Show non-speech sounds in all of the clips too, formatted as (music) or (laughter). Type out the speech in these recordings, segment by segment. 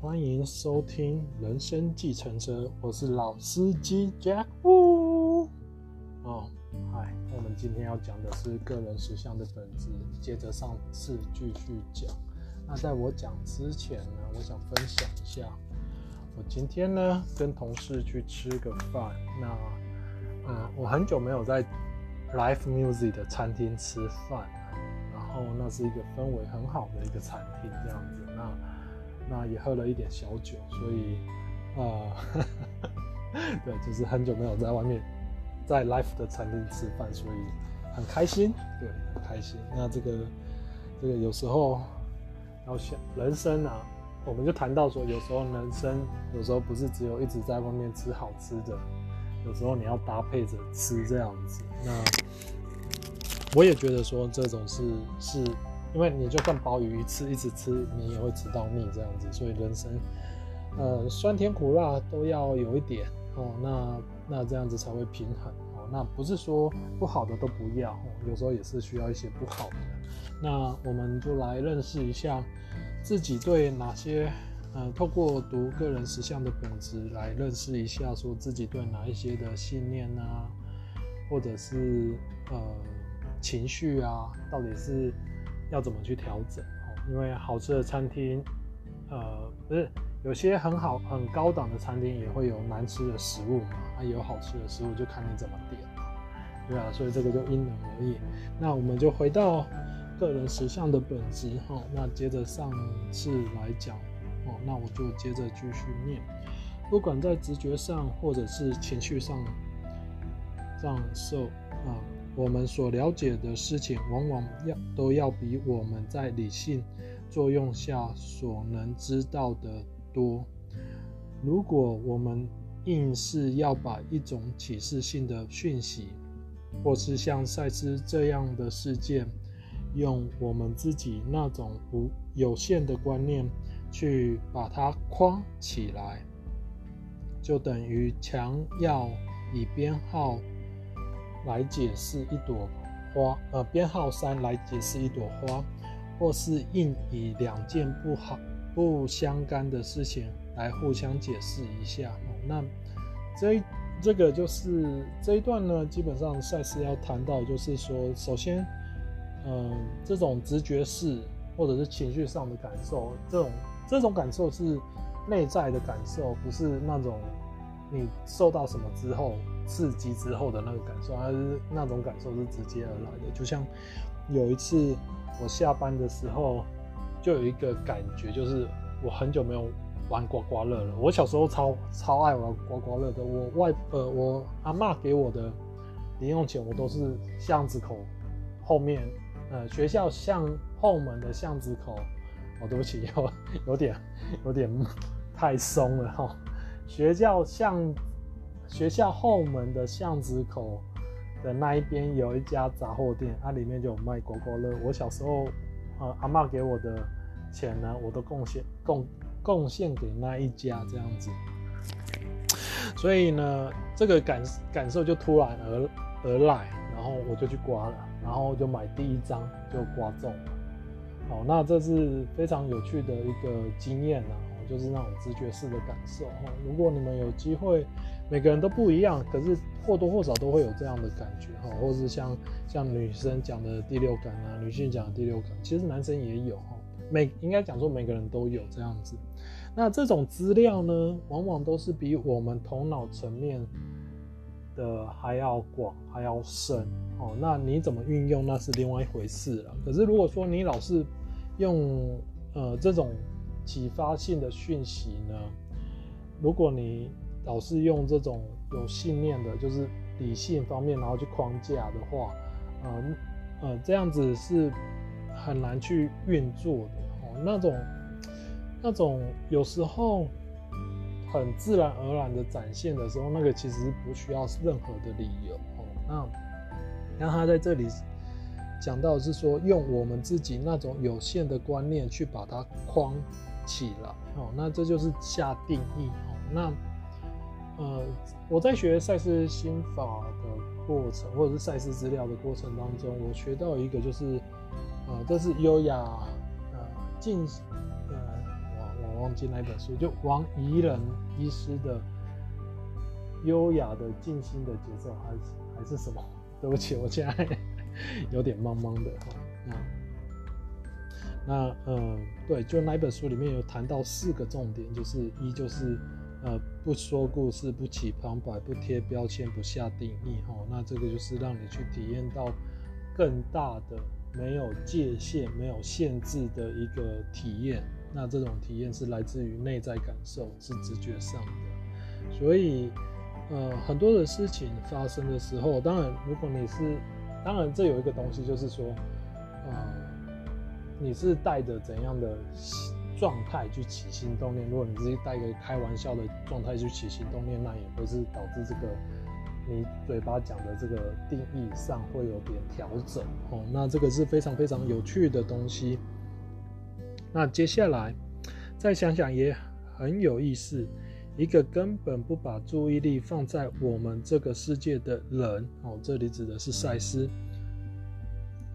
欢迎收听《人生计程车》，我是老司机 Jack Wu。哦，嗨，我们今天要讲的是个人实相的本质，接着上次继续讲。那在我讲之前呢，我想分享一下，我今天呢跟同事去吃个饭。那，嗯，我很久没有在 Live Music 的餐厅吃饭，后那是一个氛围很好的一个餐厅，这样子。那。那也喝了一点小酒，所以，呃，(laughs) 对，就是很久没有在外面，在 Life 的餐厅吃饭，所以很开心，对，很开心。那这个，这个有时候要想人生啊，我们就谈到说，有时候人生有时候不是只有一直在外面吃好吃的，有时候你要搭配着吃这样子。那我也觉得说，这种是是。因为你就算鲍鱼一次一直吃，你也会吃到腻这样子，所以人生，呃，酸甜苦辣都要有一点哦，那那这样子才会平衡哦。那不是说不好的都不要哦，有时候也是需要一些不好的。那我们就来认识一下自己对哪些，呃，透过读个人实相的本质来认识一下，说自己对哪一些的信念啊，或者是呃情绪啊，到底是。要怎么去调整？因为好吃的餐厅，呃，不是有些很好、很高档的餐厅也会有难吃的食物嘛。它有好吃的食物，就看你怎么点，对啊，所以这个就因人而异。那我们就回到个人实相的本质哈。那接着上次来讲，哦，那我就接着继续念。不管在直觉上或者是情绪上，上受啊。我们所了解的事情，往往要都要比我们在理性作用下所能知道的多。如果我们硬是要把一种启示性的讯息，或是像赛斯这样的事件，用我们自己那种无有限的观念去把它框起来，就等于强要以编号。来解释一朵花，呃，编号三来解释一朵花，或是应以两件不好不相干的事情来互相解释一下。哦、那这这个就是这一段呢，基本上赛斯要谈到，就是说，首先，嗯、这种直觉式或者是情绪上的感受，这种这种感受是内在的感受，不是那种你受到什么之后。刺激之后的那个感受，还是那种感受是直接而来的。就像有一次我下班的时候，就有一个感觉，就是我很久没有玩刮刮乐了。我小时候超超爱玩刮刮乐的。我外呃我阿妈给我的零用钱，我都是巷子口后面呃学校巷后门的巷子口。哦，对不起，有 (laughs) 有点有点太松了哈。学校巷。学校后门的巷子口的那一边有一家杂货店，它里面就有卖刮刮乐。我小时候，呃，阿妈给我的钱呢，我都贡献贡贡献给那一家这样子。所以呢，这个感感受就突然而而来，然后我就去刮了，然后就买第一张就刮中了。好，那这是非常有趣的一个经验啊，就是那种直觉式的感受。如果你们有机会。每个人都不一样，可是或多或少都会有这样的感觉哈，或是像像女生讲的第六感啊，女性讲的第六感，其实男生也有哈，每应该讲说每个人都有这样子。那这种资料呢，往往都是比我们头脑层面的还要广，还要深哦。那你怎么运用，那是另外一回事了。可是如果说你老是用呃这种启发性的讯息呢，如果你老是用这种有信念的，就是理性方面，然后去框架的话，呃呃，这样子是很难去运作的哦。那种那种有时候很自然而然的展现的时候，那个其实不需要任何的理由哦。那那他在这里讲到是说，用我们自己那种有限的观念去把它框起来哦，那这就是下定义哦。那呃，我在学赛斯心法的过程，或者是赛斯资料的过程当中，我学到一个就是，呃，这是优雅呃静，呃，我我忘记哪本书，就王怡人医师的优雅的静心的节奏，还是还是什么？(laughs) 对不起，我现在 (laughs) 有点茫茫的哈。那那嗯，对，就那本书里面有谈到四个重点，就是一就是呃不说故事，不起旁白，不贴标签，不下定义哈。那这个就是让你去体验到更大的。没有界限、没有限制的一个体验，那这种体验是来自于内在感受，是直觉上的。所以，呃，很多的事情发生的时候，当然，如果你是，当然，这有一个东西，就是说，呃，你是带着怎样的状态去起心动念？如果你是带一个开玩笑的状态去起心动念，那也会是导致这个。你嘴巴讲的这个定义上会有点调整哦，那这个是非常非常有趣的东西。那接下来再想想也很有意思，一个根本不把注意力放在我们这个世界的人哦，这里指的是赛斯，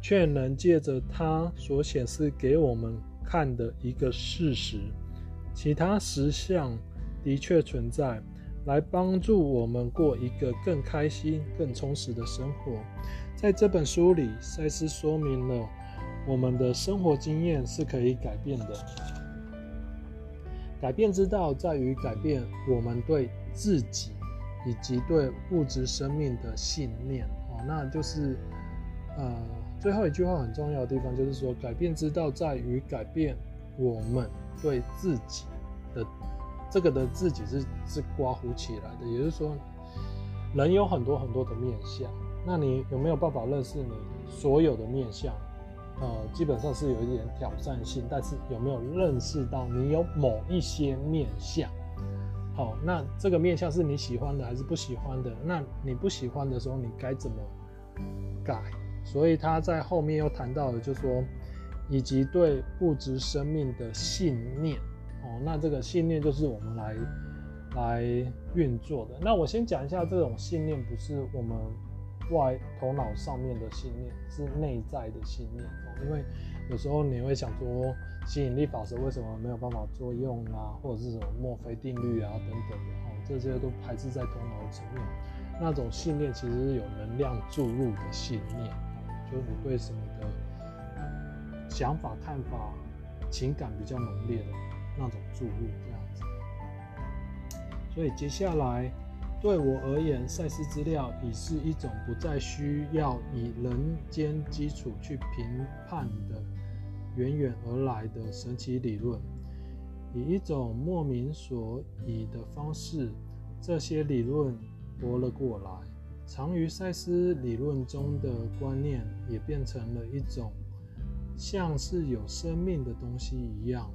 却能借着他所显示给我们看的一个事实，其他实相的确存在。来帮助我们过一个更开心、更充实的生活。在这本书里，赛斯说明了我们的生活经验是可以改变的。改变之道在于改变我们对自己以及对物质生命的信念。哦，那就是呃，最后一句话很重要的地方，就是说，改变之道在于改变我们对自己的。这个的自己是是刮胡起来的，也就是说，人有很多很多的面相，那你有没有办法认识你所有的面相？呃，基本上是有一点挑战性，但是有没有认识到你有某一些面相？好，那这个面相是你喜欢的还是不喜欢的？那你不喜欢的时候，你该怎么改？所以他在后面又谈到了，就说，以及对物质生命的信念。哦，那这个信念就是我们来来运作的。那我先讲一下，这种信念不是我们外头脑上面的信念，是内在的信念。哦，因为有时候你会想说，吸引力法则为什么没有办法作用啊，或者是什么墨菲定律啊等等的，哦，这些都排斥在头脑层面。那种信念其实是有能量注入的信念，就是你对什么的想法、看法、情感比较浓烈的。那种注入这样子，所以接下来对我而言，赛事资料已是一种不再需要以人间基础去评判的远远而来的神奇理论，以一种莫名所以的方式，这些理论活了过来。常于赛斯理论中的观念，也变成了一种像是有生命的东西一样。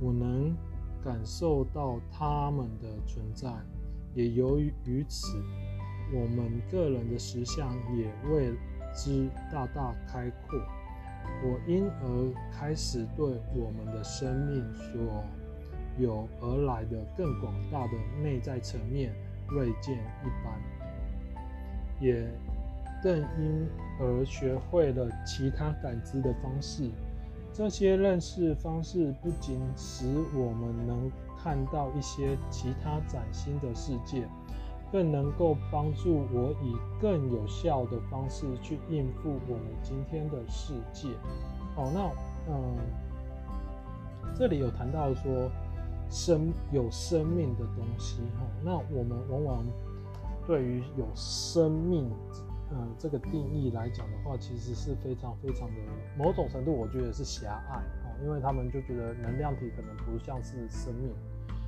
我能感受到他们的存在，也由于于此，我们个人的实相也为之大大开阔。我因而开始对我们的生命所有而来的更广大的内在层面锐见一般，也更因而学会了其他感知的方式。这些认识方式不仅使我们能看到一些其他崭新的世界，更能够帮助我以更有效的方式去应付我们今天的世界。好，那嗯，这里有谈到说生有生命的东西哈，那我们往往对于有生命。嗯，这个定义来讲的话，其实是非常非常的某种程度，我觉得是狭隘哦，因为他们就觉得能量体可能不像是生命。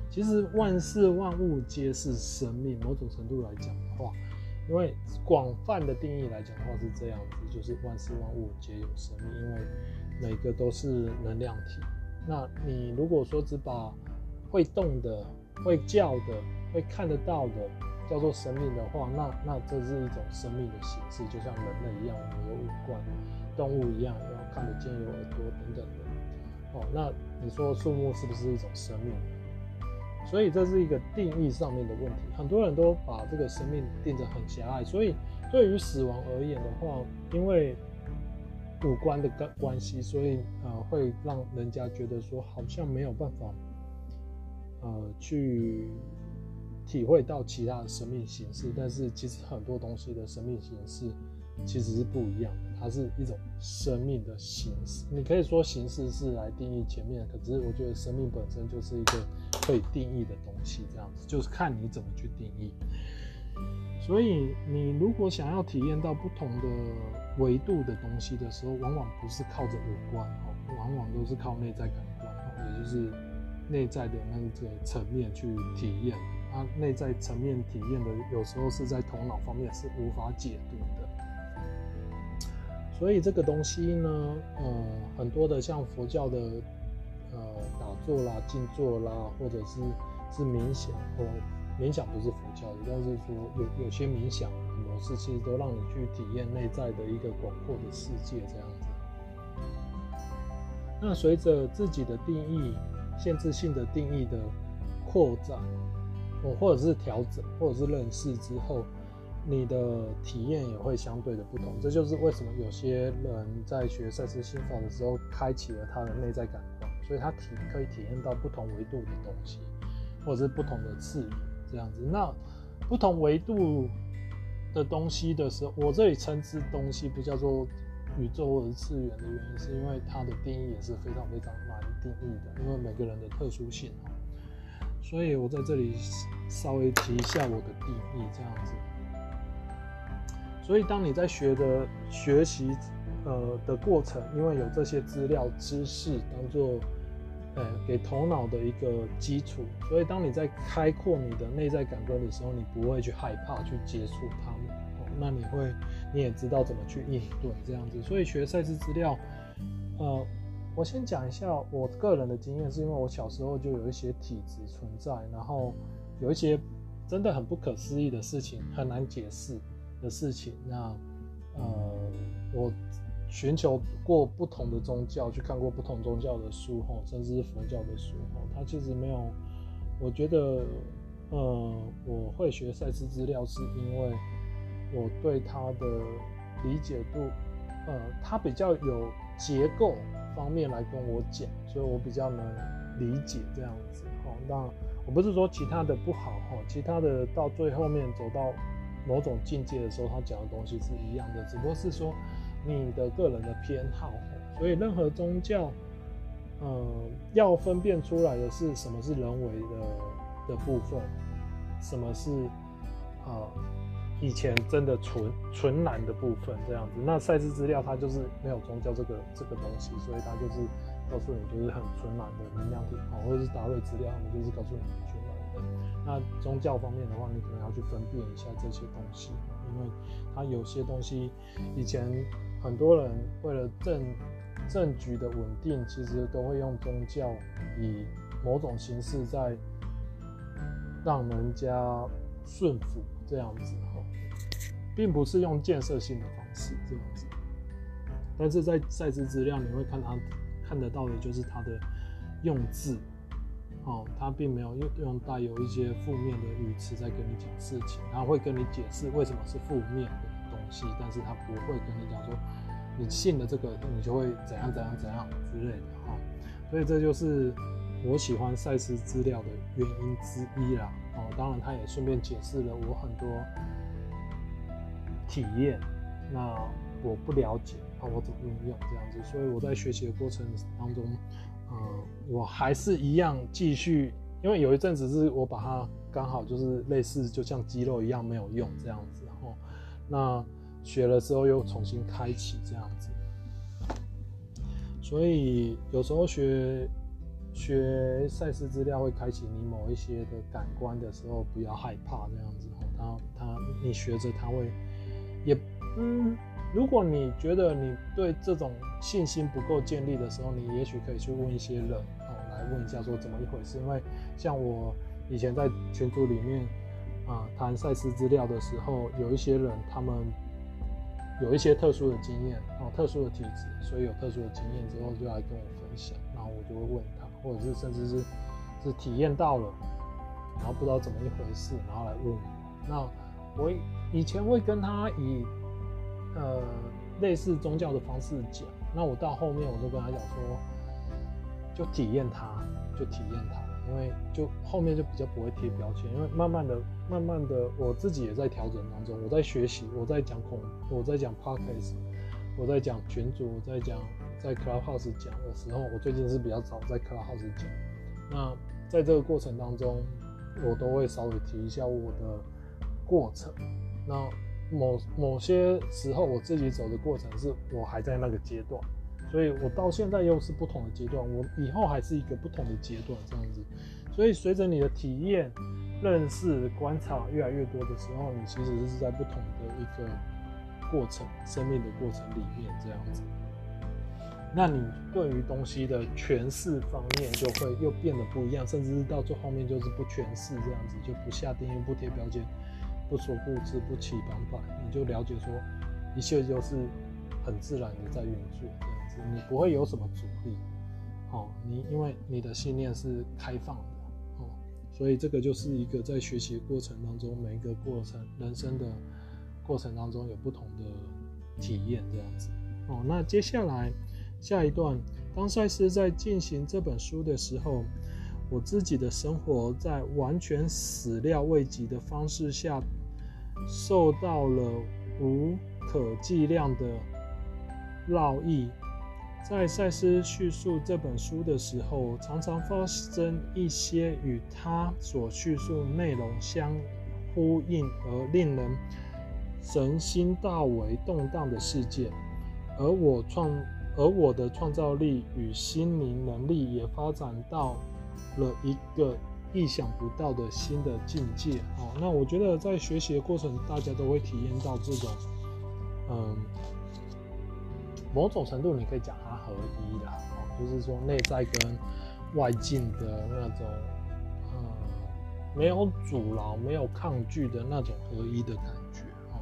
其实万事万物皆是生命，某种程度来讲的话，因为广泛的定义来讲的话是这样子，就是万事万物皆有生命，因为每个都是能量体。那你如果说只把会动的、会叫的、会看得到的，叫做生命的话，那那这是一种生命的形式，就像人类一样，我们有五官；动物一样，要看得见，有耳朵等等的。哦，那你说树木是不是一种生命？所以这是一个定义上面的问题。很多人都把这个生命定得很狭隘，所以对于死亡而言的话，因为五官的关关系，所以呃会让人家觉得说好像没有办法呃去体会到其他的生命形式，但是其实很多东西的生命形式其实是不一样的，它是一种生命的形式。你可以说形式是来定义前面，可是我觉得生命本身就是一个可以定义的东西，这样子就是看你怎么去定义。所以你如果想要体验到不同的维度的东西的时候，往往不是靠着五官哦，往往都是靠内在感官，也就是内在的那个层面去体验。它内在层面体验的，有时候是在头脑方面是无法解读的。所以这个东西呢，呃，很多的像佛教的，呃，打坐啦、静坐啦，或者是是冥想或。冥想不是佛教的，但是说有有些冥想模式，其实都让你去体验内在的一个广阔的世界这样子。那随着自己的定义、限制性的定义的扩展，或者是调整，或者是认识之后，你的体验也会相对的不同。这就是为什么有些人在学赛斯心法的时候，开启了他的内在感官，所以他体可以体验到不同维度的东西，或者是不同的次元。这样子，那不同维度的东西的时候，我这里称之东西不叫做宇宙或者次元的原因，是因为它的定义也是非常非常难定义的，因为每个人的特殊性。所以我在这里稍微提一下我的定义，这样子。所以当你在学的学习呃的过程，因为有这些资料知识当做。呃，给头脑的一个基础，所以当你在开阔你的内在感官的时候，你不会去害怕去接触它们，那你会，你也知道怎么去应对这样子。所以学赛事资料，呃，我先讲一下我个人的经验，是因为我小时候就有一些体质存在，然后有一些真的很不可思议的事情，很难解释的事情，那呃，我。寻求过不同的宗教，去看过不同宗教的书，吼，甚至是佛教的书，吼，他其实没有。我觉得，呃，我会学赛斯资料，是因为我对他的理解度，呃，他比较有结构方面来跟我讲，所以我比较能理解这样子，吼。那我不是说其他的不好，哈，其他的到最后面走到某种境界的时候，他讲的东西是一样的，只不过是说。你的个人的偏好，所以任何宗教，呃，要分辨出来的是什么是人为的的部分，什么是呃以前真的纯纯蓝的部分，这样子。那赛事资料它就是没有宗教这个这个东西，所以它就是告诉你就是很纯然的能量体，哦，或者是达瑞资料，他们就是告诉你很纯然的。那宗教方面的话，你可能要去分辨一下这些东西，因为它有些东西以前。很多人为了政政局的稳定，其实都会用宗教以某种形式在让人家顺服这样子哈，并不是用建设性的方式这样子。但是在赛事资料，你会看他看得到的就是他的用字，哦，他并没有用用带有一些负面的语词在跟你讲事情，他会跟你解释为什么是负面的。东西，但是他不会跟你讲说，你信了这个，你就会怎样怎样怎样之类的哈。所以这就是我喜欢赛事资料的原因之一啦。哦，当然他也顺便解释了我很多体验，那我不了解，那我怎么运用这样子。所以我在学习的过程当中，呃，我还是一样继续，因为有一阵子是我把它刚好就是类似就像肌肉一样没有用这样子。哦那学了之后又重新开启这样子，所以有时候学学赛事资料会开启你某一些的感官的时候，不要害怕这样子哦。他他你学着他会也嗯，如果你觉得你对这种信心不够建立的时候，你也许可以去问一些人哦，来问一下说怎么一回事。因为像我以前在群组里面。啊，谈赛事资料的时候，有一些人他们有一些特殊的经验，哦，特殊的体质，所以有特殊的经验之后就来跟我分享，然后我就会问他，或者是甚至是是体验到了，然后不知道怎么一回事，然后来问我。那我以前会跟他以呃类似宗教的方式讲。那我到后面我就跟他讲说，就体验它，就体验它，因为就后面就比较不会贴标签，因为慢慢的、慢慢的，我自己也在调整当中，我在学习，我在讲孔，我在讲 podcast，我在讲群主，我在讲在 Clubhouse 讲的时候，我最近是比较早在 Clubhouse 讲。那在这个过程当中，我都会稍微提一下我的过程。那某某些时候，我自己走的过程是我还在那个阶段，所以我到现在又是不同的阶段，我以后还是一个不同的阶段这样子。所以随着你的体验、认识、观察越来越多的时候，你其实是在不同的一个过程、生命的过程里面这样子。那你对于东西的诠释方面就会又变得不一样，甚至是到最后面就是不诠释这样子，就不下定义、不贴标签。不说不知不起反反，你就了解说，一切就是很自然的在运作这样子，你不会有什么阻力，哦，你因为你的信念是开放的，哦，所以这个就是一个在学习过程当中，每一个过程人生的过程当中有不同的体验这样子，哦，那接下来下一段，当赛斯在进行这本书的时候，我自己的生活在完全始料未及的方式下。受到了无可计量的烙印。在赛斯叙述这本书的时候，常常发生一些与他所叙述内容相呼应而令人神心大为动荡的事件，而我创，而我的创造力与心灵能力也发展到了一个。意想不到的新的境界，哦，那我觉得在学习的过程，大家都会体验到这种，嗯，某种程度你可以讲它合一啦，哦，就是说内在跟外境的那种，嗯，没有阻挠、没有抗拒的那种合一的感觉，哦，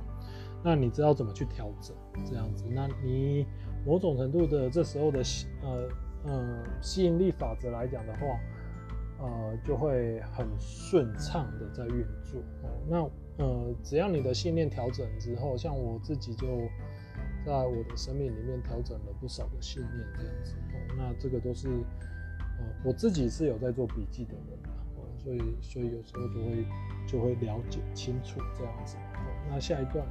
那你知道怎么去调整这样子？那你某种程度的这时候的吸，呃，呃，吸引力法则来讲的话。呃，就会很顺畅的在运作。那呃，只要你的信念调整之后，像我自己就在我的生命里面调整了不少的信念这样子。那这个都是呃，我自己是有在做笔记的人哦，所以所以有时候就会就会了解清楚这样子哦。那下一段，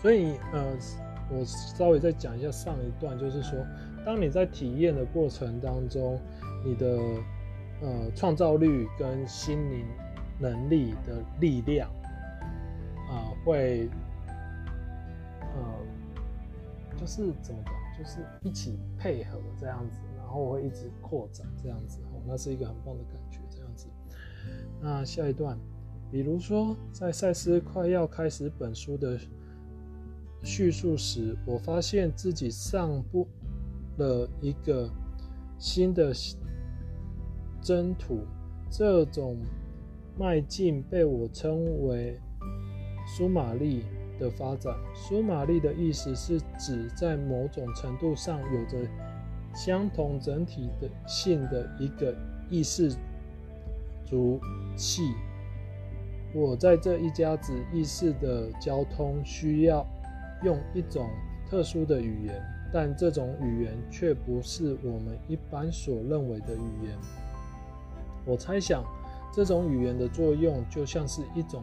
所以呃，我稍微再讲一下上一段，就是说，当你在体验的过程当中。你的呃创造力跟心灵能力的力量啊、呃，会呃就是怎么讲，就是一起配合这样子，然后会一直扩展这样子，哦，那是一个很棒的感觉这样子。那下一段，比如说在赛斯快要开始本书的叙述时，我发现自己上步了一个新的。征途这种迈进被我称为苏玛丽的发展。苏玛丽的意思是指在某种程度上有着相同整体的性的一个意识组系。我在这一家子意识的交通需要用一种特殊的语言，但这种语言却不是我们一般所认为的语言。我猜想，这种语言的作用就像是一种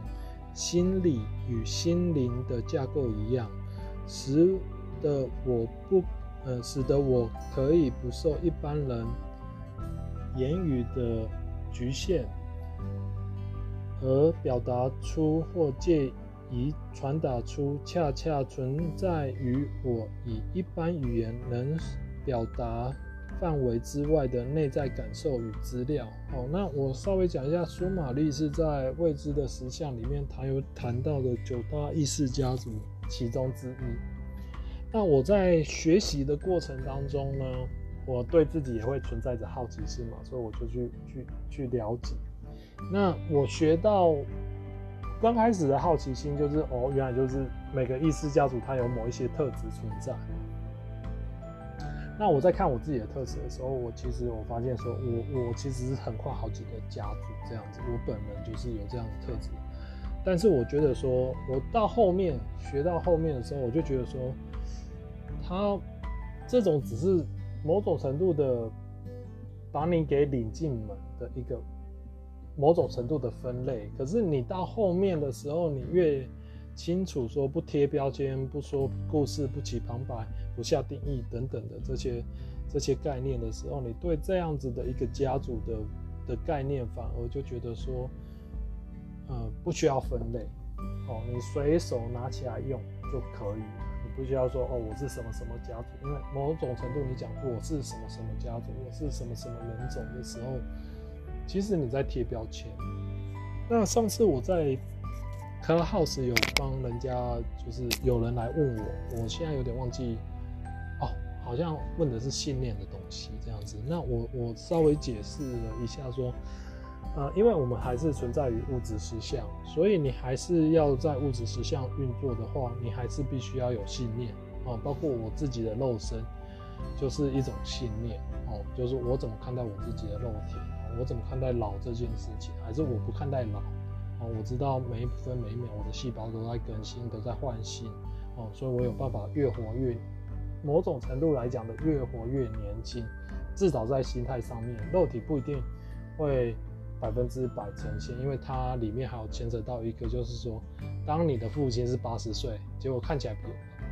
心理与心灵的架构一样，使得我不，呃，使得我可以不受一般人言语的局限，而表达出或借以传达出恰恰存在于我以一般语言能表达。范围之外的内在感受与资料。好，那我稍微讲一下，苏玛丽是在未知的实相里面谈有谈到的九大意识家族其中之一。那我在学习的过程当中呢，我对自己也会存在着好奇心嘛，所以我就去去去了解。那我学到刚开始的好奇心就是，哦，原来就是每个意识家族它有某一些特质存在。那我在看我自己的特质的时候，我其实我发现说我，我其实是横跨好几个家族这样子，我本人就是有这样的特质。但是我觉得说，我到后面学到后面的时候，我就觉得说，他这种只是某种程度的把你给领进门的一个某种程度的分类。可是你到后面的时候，你越清楚说不贴标签、不说故事、不起旁白、不下定义等等的这些这些概念的时候，你对这样子的一个家族的的概念，反而就觉得说。呃，不需要分类，哦，你随手拿起来用就可以了。你不需要说哦，我是什么什么家族，因为某种程度你讲过我是什么什么家族，我是什么什么人种的时候，其实你在贴标签。那上次我在 Clubhouse 有帮人家，就是有人来问我，我现在有点忘记，哦，好像问的是信念的东西这样子。那我我稍微解释了一下说。呃，因为我们还是存在于物质实相，所以你还是要在物质实相运作的话，你还是必须要有信念哦。包括我自己的肉身，就是一种信念哦，就是我怎么看待我自己的肉体，我怎么看待老这件事情，还是我不看待老哦。我知道每一分每一秒我的细胞都在更新，都在换新哦，所以我有办法越活越，某种程度来讲的越活越年轻，至少在心态上面，肉体不一定会。百分之百呈现，因为它里面还有牵扯到一个，就是说，当你的父亲是八十岁，结果看起来比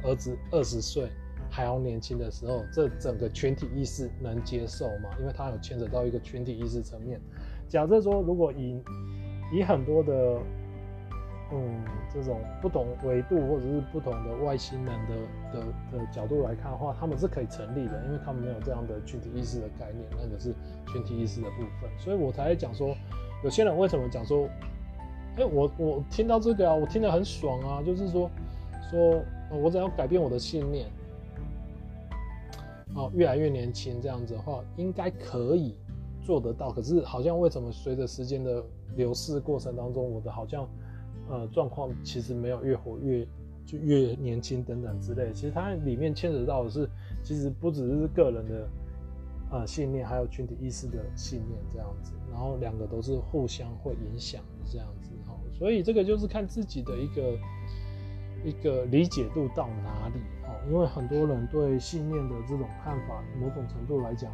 儿子二十岁还要年轻的时候，这整个群体意识能接受吗？因为它有牵扯到一个群体意识层面。假设说，如果以以很多的。嗯，这种不同维度或者是不同的外星人的的的角度来看的话，他们是可以成立的，因为他们没有这样的群体意识的概念，那个是群体意识的部分，所以我才讲说，有些人为什么讲说，哎、我我听到这个啊，我听得很爽啊，就是说说我只要改变我的信念，哦，越来越年轻这样子的话，应该可以做得到，可是好像为什么随着时间的流逝过程当中，我的好像。呃，状况其实没有越活越就越年轻等等之类，其实它里面牵扯到的是，其实不只是个人的呃信念，还有群体意识的信念这样子，然后两个都是互相会影响这样子哈，所以这个就是看自己的一个一个理解度到哪里哦，因为很多人对信念的这种看法，某种程度来讲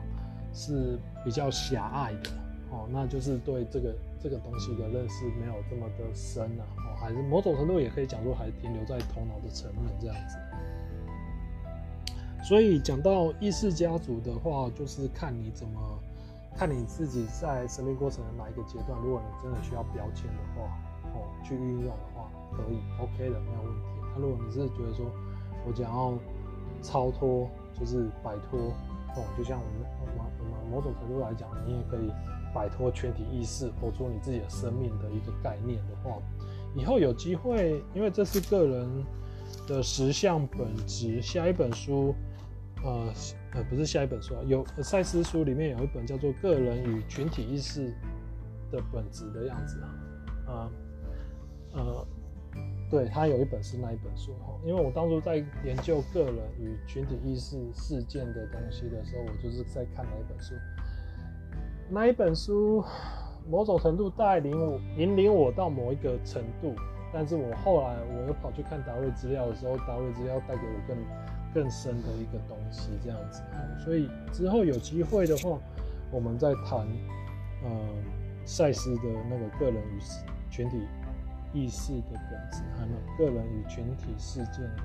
是比较狭隘的哦，那就是对这个。这个东西的认识没有这么的深啊，哦，还是某种程度也可以讲说，还停留在头脑的层面这样子。所以讲到意识家族的话，就是看你怎么看你自己在生命过程的哪一个阶段。如果你真的需要标签的话，哦，去运用的话，可以，OK 的，没有问题。那如果你是觉得说我想要超脱，就是摆脱，哦，就像我们我们我们某种程度来讲，你也可以。摆脱全体意识，活出你自己的生命的一个概念的话，以后有机会，因为这是个人的实相本质。下一本书，呃呃，不是下一本书啊，有赛斯书里面有一本叫做《个人与群体意识的本质》的样子啊，呃呃，对，他有一本是那一本书哈，因为我当初在研究个人与群体意识事件的东西的时候，我就是在看那一本书。那一本书，某种程度带领我、引领我到某一个程度，但是我后来我又跑去看达瑞资料的时候，达瑞资料带给我更更深的一个东西，这样子。所以之后有机会的话，我们再谈，呃，赛斯的那个个人与群体意识的本质，还有个人与群体事件的，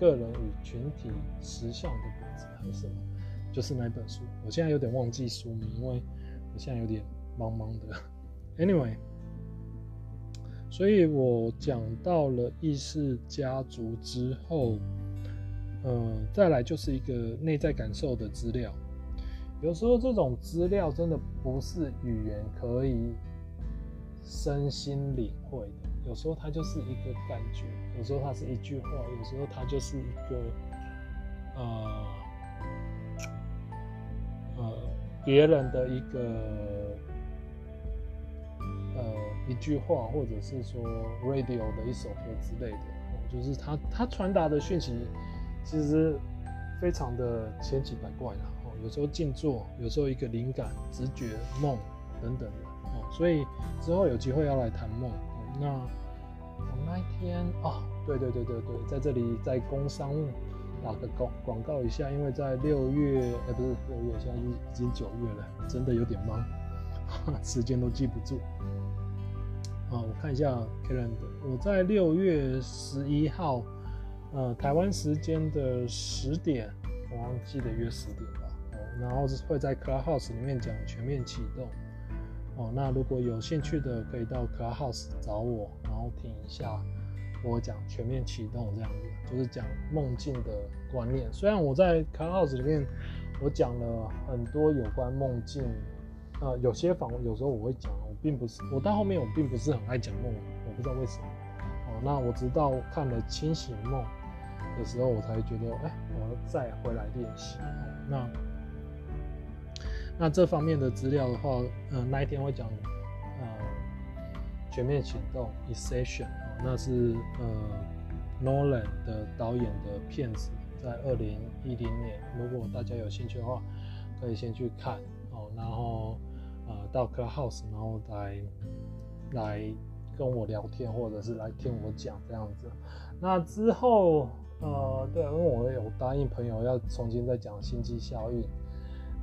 个人与群体实相的本质，还有什么？就是那本书，我现在有点忘记书名，因为我现在有点茫茫的。Anyway，所以我讲到了意识家族之后，呃，再来就是一个内在感受的资料。有时候这种资料真的不是语言可以身心领会的，有时候它就是一个感觉，有时候它是一句话，有时候它就是一个，呃。呃，别人的一个呃一句话，或者是说 radio 的一首歌之类的，就是他他传达的讯息，其实非常的千奇百怪的哦。有时候静坐，有时候一个灵感、直觉、梦等等。所以之后有机会要来谈梦，那我那一天哦，对对对对对，在这里在工商务打个广广告一下，因为在六月，哎不是六月，现在已已经九月了，真的有点忙，(laughs) 时间都记不住。啊，我看一下 calendar，我在六月十一号，呃，台湾时间的十点，我忘记得约十点吧。哦，然后是会在 Clubhouse 里面讲全面启动。哦，那如果有兴趣的，可以到 Clubhouse 找我，然后听一下我讲全面启动这样子，就是讲梦境的观念。虽然我在 Clubhouse 里面我讲了很多有关梦境，呃，有些访有时候我会讲。我并不是，我到后面我并不是很爱讲梦，我不知道为什么。哦，那我直到看了清醒梦的时候，我才觉得，哎、我要再回来练习。那那这方面的资料的话，呃，那一天会讲，呃，全面行动 Inception，那是呃 Nolan 的导演的片子，在二零一零年。如果大家有兴趣的话，可以先去看哦，然后。呃，到 Clubhouse，然后来来跟我聊天，或者是来听我讲这样子。那之后，呃，对，因为我有答应朋友要重新再讲星际效应，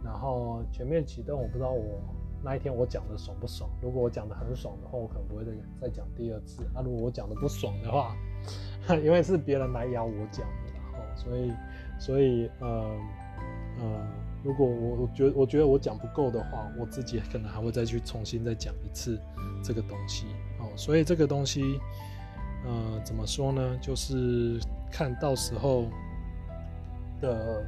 然后全面启动，我不知道我那一天我讲的爽不爽。如果我讲的很爽的话，我可能不会再再讲第二次。那、啊、如果我讲的不爽的话，(laughs) 因为是别人来邀我讲的，然后所以所以呃呃。如果我我觉得我觉得我讲不够的话，我自己可能还会再去重新再讲一次这个东西哦。所以这个东西，呃，怎么说呢？就是看到时候的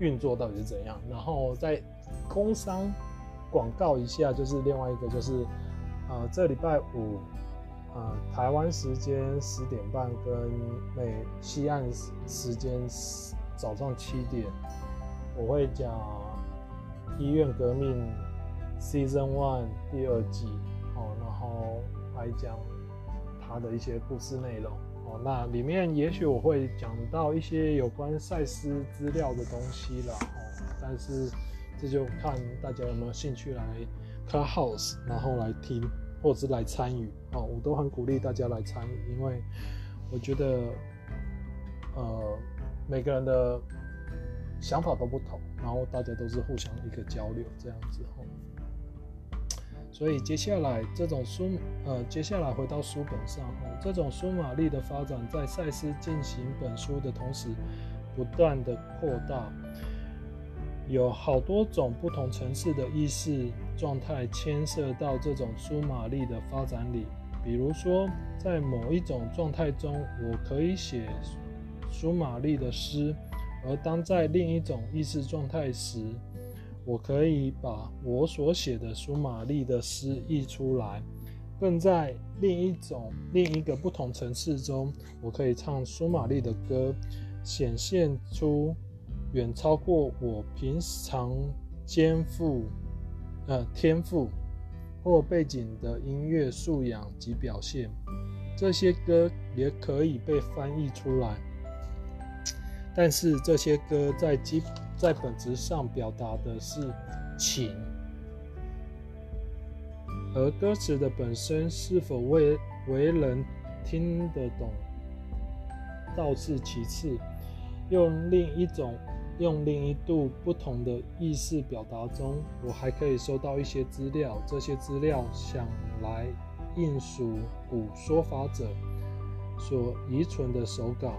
运作到底是怎样。然后在工商广告一下，就是另外一个就是，呃，这礼拜五，呃，台湾时间十点半跟美西岸时间早上七点。我会讲《医院革命》Season One 第二季，哦，然后来讲它的一些故事内容，哦，那里面也许我会讲到一些有关赛斯资料的东西了，哦，但是这就看大家有没有兴趣来 Clubhouse，然后来听或者是来参与，哦，我都很鼓励大家来参与，因为我觉得，呃，每个人的。想法都不同，然后大家都是互相一个交流这样子哦。所以接下来这种苏呃，接下来回到书本上，这种苏玛丽的发展在赛斯进行本书的同时，不断的扩大，有好多种不同层次的意识状态牵涉到这种苏玛丽的发展里。比如说，在某一种状态中，我可以写苏玛丽的诗。而当在另一种意识状态时，我可以把我所写的苏玛丽的诗译出来；更在另一种另一个不同层次中，我可以唱苏玛丽的歌，显现出远超过我平常肩负呃天赋或背景的音乐素养及表现。这些歌也可以被翻译出来。但是这些歌在基在本质上表达的是情，而歌词的本身是否为为人听得懂，倒是其次。用另一种用另一度不同的意识表达中，我还可以收到一些资料，这些资料想来印属古说法者所遗存的手稿。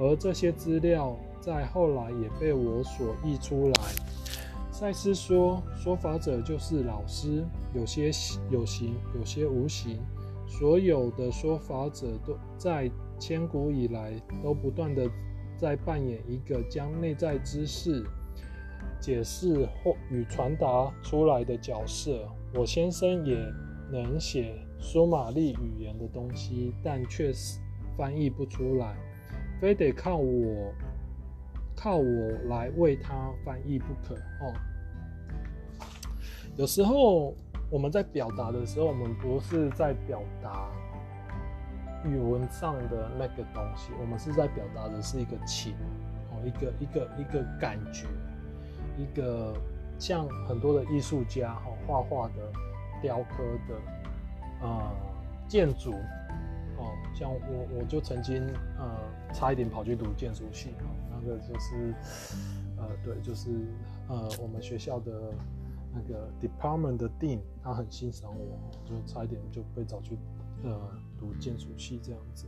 而这些资料在后来也被我所译出来。赛斯说，说法者就是老师，有些有形，有些无形。所有的说法者都在千古以来都不断的在扮演一个将内在知识解释或与传达出来的角色。我先生也能写苏玛丽语言的东西，但却是翻译不出来。非得靠我，靠我来为他翻译不可哦。有时候我们在表达的时候，我们不是在表达语文上的那个东西，我们是在表达的是一个情哦，一个一个一个感觉，一个像很多的艺术家哈，画画的、雕刻的，呃，建筑哦，像我我就曾经呃差一点跑去读建筑系哦，那个就是呃对，就是呃我们学校的那个 department 的 dean，他很欣赏我，就差一点就被找去呃读建筑系这样子。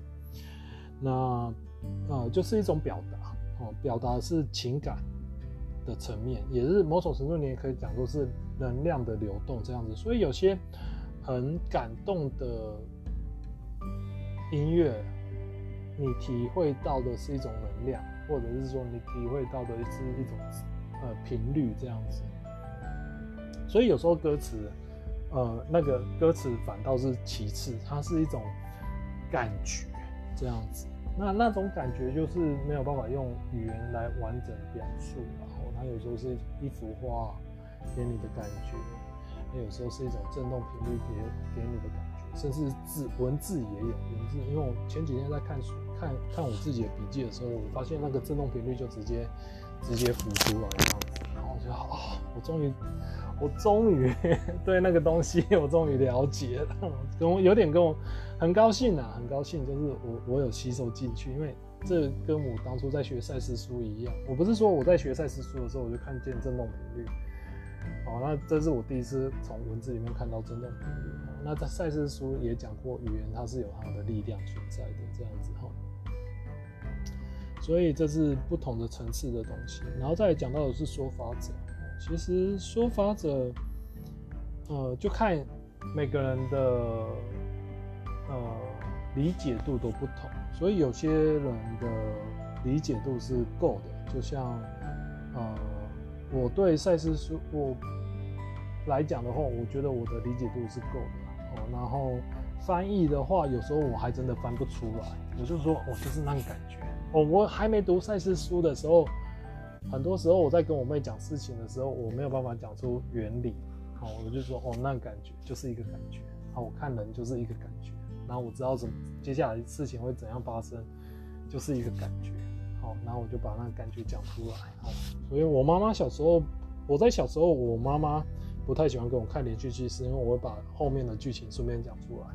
那呃就是一种表达哦，表达是情感的层面，也是某种程度你也可以讲说是能量的流动这样子，所以有些很感动的音乐，你体会到的是一种能量，或者是说你体会到的是一种呃频率这样子。所以有时候歌词，呃，那个歌词反倒是其次，它是一种感觉这样子。那那种感觉就是没有办法用语言来完整表述。然后它有时候是一幅画给你的感觉，它有时候是一种震动频率给给你的感，甚至字文字也有文字。因为我前几天在看书看看我自己的笔记的时候，我发现那个震动频率就直接直接浮出来这样子，然后我就啊、哦，我终于我终于 (laughs) 对那个东西 (laughs) 我终于了解了，跟我有点跟我很高兴啊，很高兴，就是我我有吸收进去，因为。这跟我当初在学赛斯书一样，我不是说我在学赛斯书的时候我就看见振动频率，哦，那这是我第一次从文字里面看到振动频率。那在赛斯书也讲过，语言它是有它的力量存在的，这样子哈。所以这是不同的层次的东西。然后再讲到的是说法者，其实说法者，呃，就看每个人的，呃，理解度都不同。所以有些人的理解度是够的，就像，呃，我对赛斯书我来讲的话，我觉得我的理解度是够的哦。然后翻译的话，有时候我还真的翻不出来。我就说，我就是那个感觉哦。我还没读赛斯书的时候，很多时候我在跟我妹讲事情的时候，我没有办法讲出原理，哦，我就说，哦，那感觉就是一个感觉啊，我看人就是一个感觉。然后我知道怎么接下来事情会怎样发生，就是一个感觉，好，然后我就把那个感觉讲出来，好，所以我妈妈小时候，我在小时候，我妈妈不太喜欢跟我看连续剧，是因为我会把后面的剧情顺便讲出来。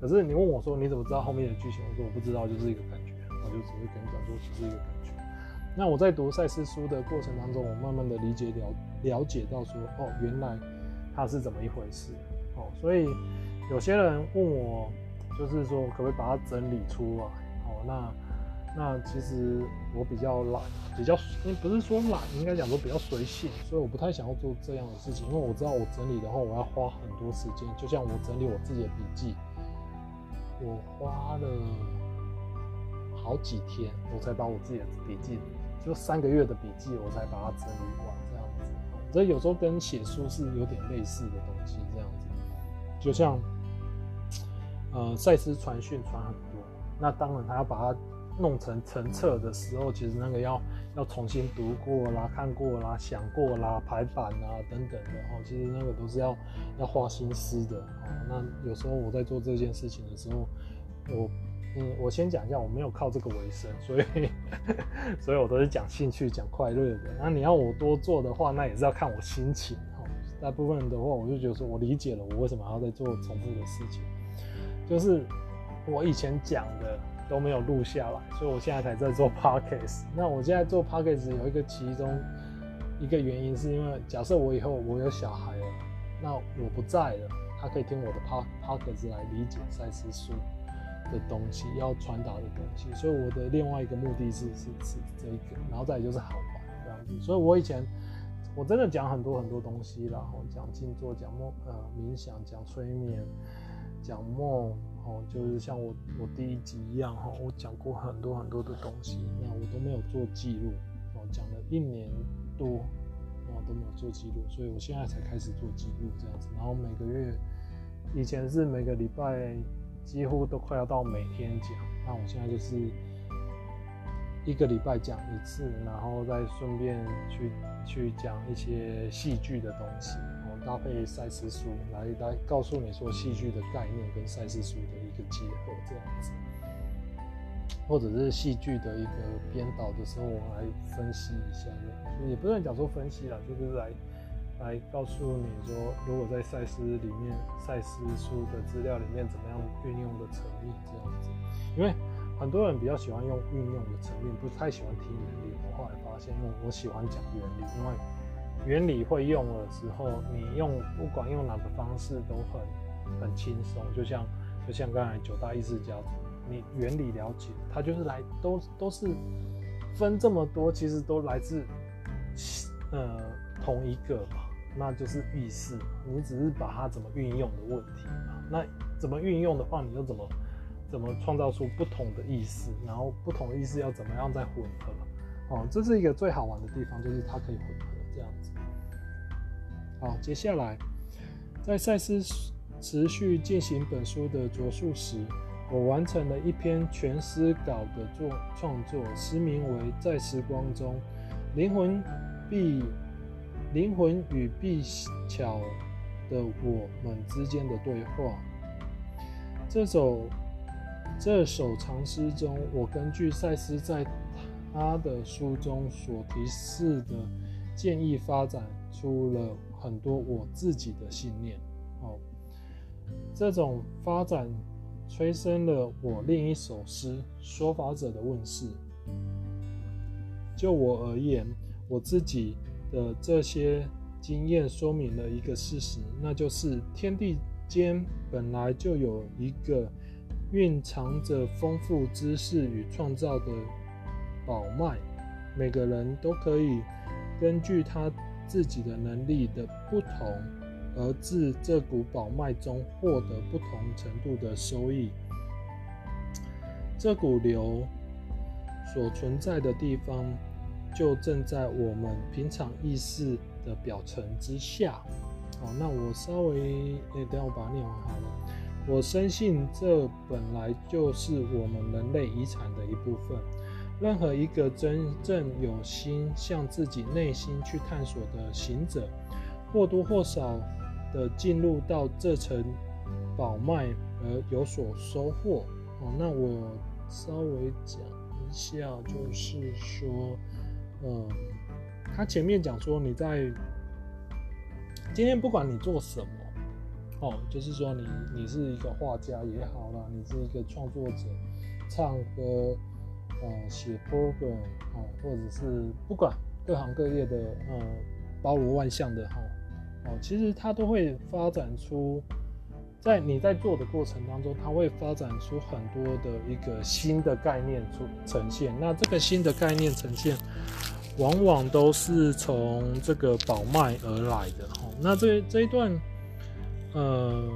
可是你问我说你怎么知道后面的剧情？我说我不知道，就是一个感觉，我就只会跟你讲说只是一个感觉。那我在读赛斯书的过程当中，我慢慢的理解了了解到说，哦，原来它是怎么一回事，哦，所以有些人问我。就是说，可不可以把它整理出来？哦，那那其实我比较懒，比较不是说懒，应该讲说比较随性，所以我不太想要做这样的事情，因为我知道我整理的话，我要花很多时间。就像我整理我自己的笔记，我花了好几天，我才把我自己的笔记，就三个月的笔记，我才把它整理完这样子。所以有时候跟写书是有点类似的东西，这样子，就像。呃，赛斯传讯传很多，那当然他要把它弄成成册的时候，其实那个要要重新读过啦、看过啦、想过啦、排版啊等等的哦，其实那个都是要要花心思的哦。那有时候我在做这件事情的时候，我嗯，我先讲一下，我没有靠这个为生，所以 (laughs) 所以我都是讲兴趣、讲快乐的。那你要我多做的话，那也是要看我心情哦。大部分的话，我就觉得说我理解了，我为什么还要再做重复的事情。就是我以前讲的都没有录下来，所以我现在才在做 podcast。那我现在做 podcast 有一个其中一个原因，是因为假设我以后我有小孩了，那我不在了，他可以听我的 podcast 来理解赛斯书的东西，要传达的东西。所以我的另外一个目的是是是这一个，然后再就是好玩这样子。所以我以前我真的讲很多很多东西，然后讲静坐，讲梦呃冥想，讲催眠。讲梦哦，就是像我我第一集一样哈，我讲过很多很多的东西，那我都没有做记录哦，讲了一年多哦都没有做记录，所以我现在才开始做记录这样子，然后每个月以前是每个礼拜几乎都快要到每天讲，那我现在就是一个礼拜讲一次，然后再顺便去去讲一些戏剧的东西。搭配赛斯书来来告诉你说戏剧的概念跟赛斯书的一个结合这样子，或者是戏剧的一个编导的时候，我们来分析一下，也不能讲说分析了，就是来来告诉你说，如果在赛斯里面，赛斯书的资料里面怎么样运用的层面这样子，因为很多人比较喜欢用运用的层面，不太喜欢听原理。我后来发现，因为我喜欢讲原理，因为原理会用的时候，你用不管用哪个方式都很很轻松。就像就像刚才九大意识家族，你原理了解，它就是来都都是分这么多，其实都来自呃同一个嘛。那就是意识，你只是把它怎么运用的问题嘛。那怎么运用的话，你就怎么怎么创造出不同的意识，然后不同的意识要怎么样再混合哦，这是一个最好玩的地方，就是它可以混合这样子。好，接下来在赛斯持续进行本书的著述时，我完成了一篇全诗稿的作创作，诗名为《在时光中，灵魂必》。灵魂与必巧的我们之间的对话。这首这首长诗中，我根据赛斯在他的书中所提示的建议，发展出了很多我自己的信念。哦，这种发展催生了我另一首诗《说法者的问世》。就我而言，我自己。的这些经验说明了一个事实，那就是天地间本来就有一个蕴藏着丰富知识与创造的宝脉，每个人都可以根据他自己的能力的不同，而自这股宝脉中获得不同程度的收益。这股流所存在的地方，就正在我们平常意识的表层之下。好，那我稍微诶、等下我把它念完好了。我深信这本来就是我们人类遗产的一部分。任何一个真正有心向自己内心去探索的行者，或多或少的进入到这层宝脉而有所收获。哦，那我稍微讲一下，就是说。嗯，他前面讲说，你在今天不管你做什么，哦，就是说你你是一个画家也好啦，你是一个创作者，唱歌，呃，写 program，哦，或者是不管各行各业的，呃，包罗万象的哈，哦，其实它都会发展出。在你在做的过程当中，它会发展出很多的一个新的概念出呈现。那这个新的概念呈现，往往都是从这个宝脉而来的。那这这一段，呃，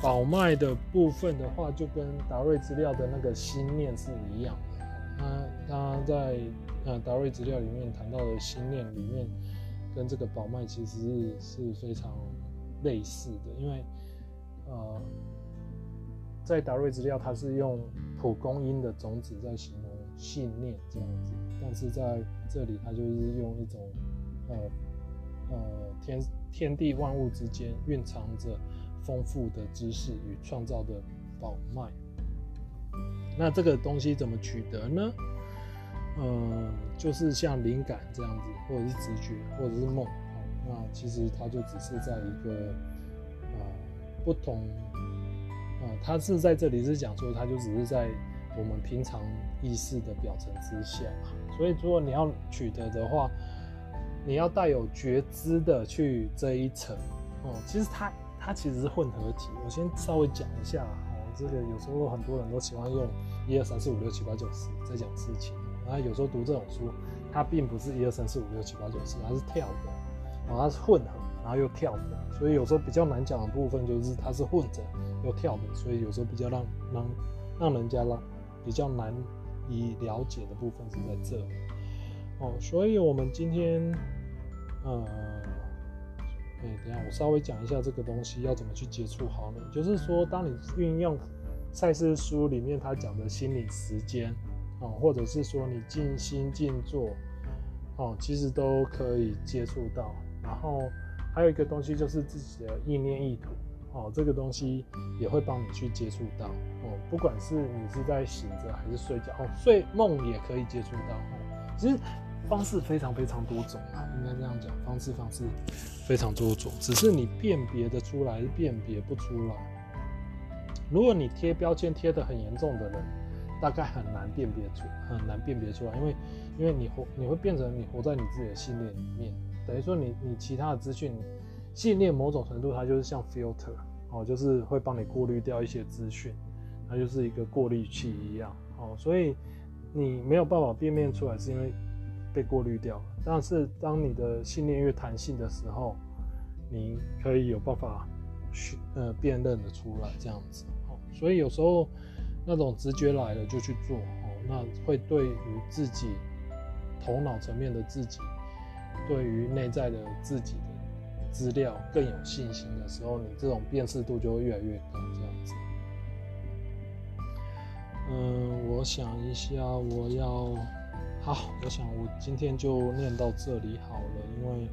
宝脉的部分的话，就跟达瑞资料的那个心念是一样的。他他在呃达瑞资料里面谈到的心念里面，跟这个宝脉其实是是非常类似的，因为。呃，在达瑞资料，它是用蒲公英的种子在形容信念这样子，但是在这里，它就是用一种呃呃天天地万物之间蕴藏着丰富的知识与创造的宝脉。那这个东西怎么取得呢？呃，就是像灵感这样子，或者是直觉，或者是梦。那其实它就只是在一个。不同，呃，他是在这里是讲说，他就只是在我们平常意识的表层之下，所以如果你要取得的话，你要带有觉知的去这一层，哦、其实它它其实是混合体。我先稍微讲一下，这个有时候很多人都喜欢用一二三四五六七八九十在讲事情，然后有时候读这种书，它并不是一二三四五六七八九十，它是跳的，然后，它是混合。然后又跳的，所以有时候比较难讲的部分就是它是混着又跳的，所以有时候比较让让让人家让比较难以了解的部分是在这里哦。所以我们今天呃，哎，等下我稍微讲一下这个东西要怎么去接触好呢？就是说，当你运用赛斯书里面他讲的心理时间哦，或者是说你静心静坐哦，其实都可以接触到，然后。还有一个东西就是自己的意念意图，哦，这个东西也会帮你去接触到，哦，不管是你是在醒着还是睡觉，哦，睡梦也可以接触到，哦，其实方式非常非常多种啊，应该这样讲，方式方式非常多种，只是你辨别的出来，辨别不出来。如果你贴标签贴得很严重的人，大概很难辨别出，很难辨别出来，因为因为你活你会变成你活在你自己的信念里面，等于说你你其他的资讯，信念某种程度它就是像 filter 哦，就是会帮你过滤掉一些资讯，它就是一个过滤器一样哦，所以你没有办法辨别出来，是因为被过滤掉了。但是当你的信念越弹性的时候，你可以有办法去呃辨认的出来这样子哦，所以有时候。那种直觉来了就去做哦，那会对于自己头脑层面的自己，对于内在的自己的资料更有信心的时候，你这种辨识度就会越来越高。这样子，嗯，我想一下，我要好，我想我今天就念到这里好了，因为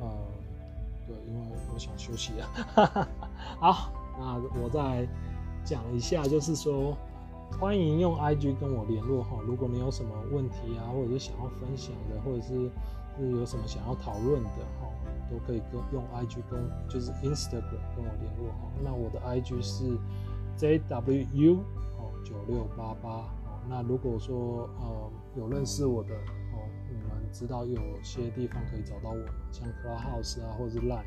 呃，对，因为我想休息啊。(laughs) 好，那我再。讲一下，就是说，欢迎用 IG 跟我联络哈。如果你有什么问题啊，或者是想要分享的，或者是是有什么想要讨论的哈，都可以跟用 IG 跟就是 Instagram 跟我联络哈。那我的 IG 是 JWU 哦九六八八。那如果说呃有认识我的哦，你们知道有些地方可以找到我，像 Clubhouse 啊，或者是 Line。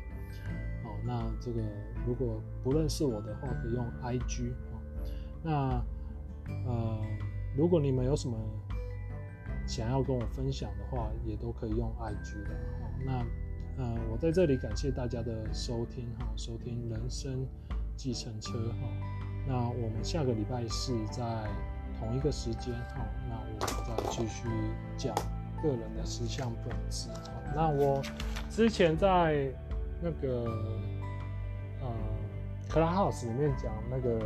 哦，那这个如果不认识我的话，可以用 IG 哦。那呃，如果你们有什么想要跟我分享的话，也都可以用 IG 的哦。那呃，我在这里感谢大家的收听哈，收听人生计程车哈。那我们下个礼拜四在同一个时间哈，那我们再继续讲个人的实相本质。那我之前在。那个呃，Clubhouse 里面讲那个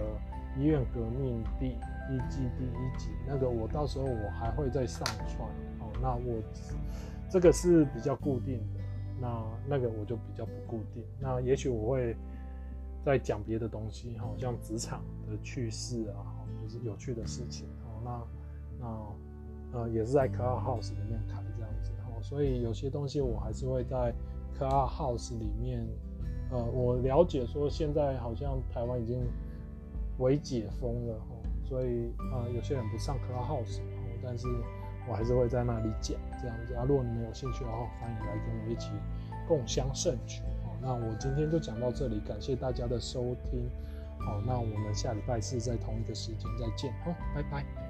医院革命第一季第一集，那个我到时候我还会再上传哦。那我这个是比较固定的，那那个我就比较不固定。那也许我会再讲别的东西，好像职场的趣事啊，就是有趣的事情。哦，那那呃也是在 Clubhouse 里面开这样子。哦，所以有些东西我还是会在。Clubhouse 里面，呃，我了解说现在好像台湾已经微解封了哦，所以、呃，有些人不上 Clubhouse，但是我还是会在那里讲这样子啊。如果你们有兴趣的话，欢迎来跟我一起共襄盛举。哦，那我今天就讲到这里，感谢大家的收听。好，那我们下礼拜四在同一个时间再见。好，拜拜。